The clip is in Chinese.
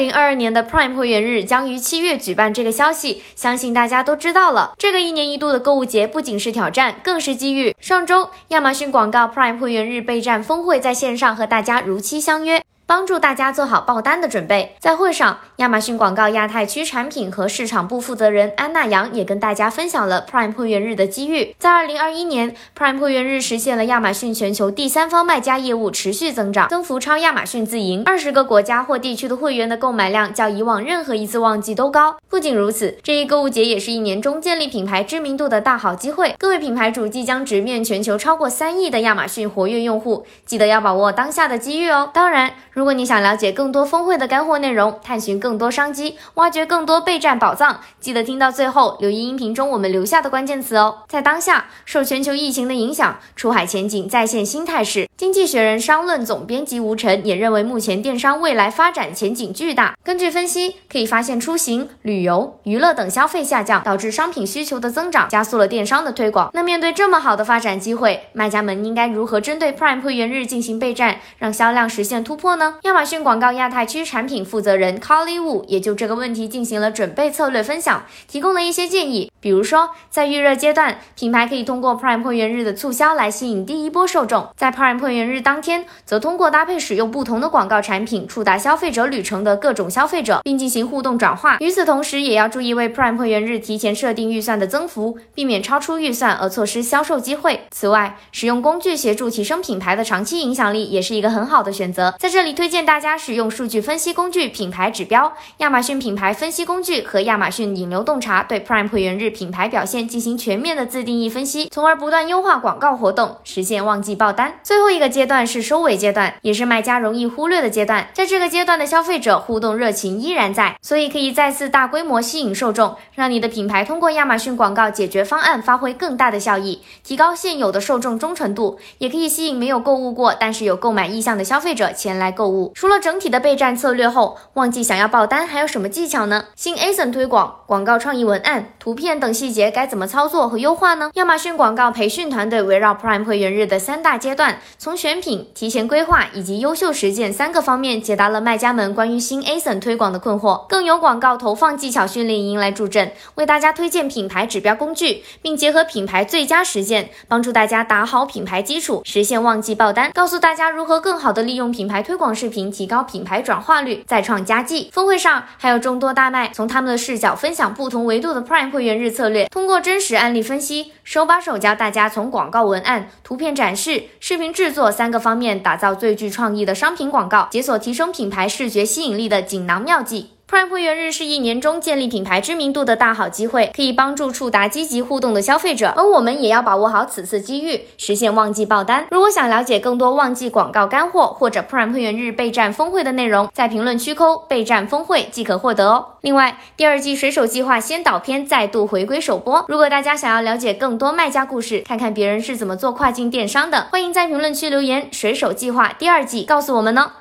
零二二年的 Prime 会员日将于七月举办，这个消息相信大家都知道了。这个一年一度的购物节不仅是挑战，更是机遇。上周，亚马逊广告 Prime 会员日备战峰会在线上和大家如期相约。帮助大家做好爆单的准备。在会上，亚马逊广告亚太区产品和市场部负责人安娜杨也跟大家分享了 Prime 会员日的机遇。在二零二一年，Prime 会员日实现了亚马逊全球第三方卖家业务持续增长，增幅超亚马逊自营。二十个国家或地区的会员的购买量较以往任何一次旺季都高。不仅如此，这一购物节也是一年中建立品牌知名度的大好机会。各位品牌主即将直面全球超过三亿的亚马逊活跃用户，记得要把握当下的机遇哦。当然，如果你想了解更多峰会的干货内容，探寻更多商机，挖掘更多备战宝藏，记得听到最后，留意音频中我们留下的关键词哦。在当下，受全球疫情的影响，出海前景再现新态势。经济学人商论总编辑吴晨也认为，目前电商未来发展前景巨大。根据分析，可以发现出行、旅游、娱乐等消费下降，导致商品需求的增长，加速了电商的推广。那面对这么好的发展机会，卖家们应该如何针对 Prime 会员日进行备战，让销量实现突破呢？亚马逊广告亚太区产品负责人 Carly Wu 也就这个问题进行了准备策略分享，提供了一些建议。比如说，在预热阶段，品牌可以通过 Prime 会员日的促销来吸引第一波受众；在 Prime 会员日当天，则通过搭配使用不同的广告产品，触达消费者旅程的各种消费者，并进行互动转化。与此同时，也要注意为 Prime 会员日提前设定预算的增幅，避免超出预算而错失销售机会。此外，使用工具协助提升品牌的长期影响力，也是一个很好的选择。在这里推荐大家使用数据分析工具品牌指标、亚马逊品牌分析工具和亚马逊引流洞察，对 Prime 会员日。品牌表现进行全面的自定义分析，从而不断优化广告活动，实现旺季爆单。最后一个阶段是收尾阶段，也是卖家容易忽略的阶段。在这个阶段的消费者互动热情依然在，所以可以再次大规模吸引受众，让你的品牌通过亚马逊广告解决方案发挥更大的效益，提高现有的受众忠诚度，也可以吸引没有购物过但是有购买意向的消费者前来购物。除了整体的备战策略后，旺季想要爆单还有什么技巧呢？新 ASIN 推广、广告创意文案、图片。等细节该怎么操作和优化呢？亚马逊广告培训团队围绕 Prime 会员日的三大阶段，从选品、提前规划以及优秀实践三个方面，解答了卖家们关于新 ASIN 推广的困惑。更有广告投放技巧训练营来助阵，为大家推荐品牌指标工具，并结合品牌最佳实践，帮助大家打好品牌基础，实现旺季爆单。告诉大家如何更好的利用品牌推广视频，提高品牌转化率，再创佳绩。峰会上还有众多大卖，从他们的视角分享不同维度的 Prime 会员日。策略通过真实案例分析，手把手教大家从广告文案、图片展示、视频制作三个方面打造最具创意的商品广告，解锁提升品牌视觉吸引力的锦囊妙计。Prime 会员日是一年中建立品牌知名度的大好机会，可以帮助触达积极互动的消费者，而我们也要把握好此次机遇，实现旺季爆单。如果想了解更多旺季广告干货或者 Prime 会员日备战峰会的内容，在评论区扣备战峰会即可获得哦。另外，第二季水手计划先导片再度回归首播。如果大家想要了解更多卖家故事，看看别人是怎么做跨境电商的，欢迎在评论区留言“水手计划第二季”告诉我们呢。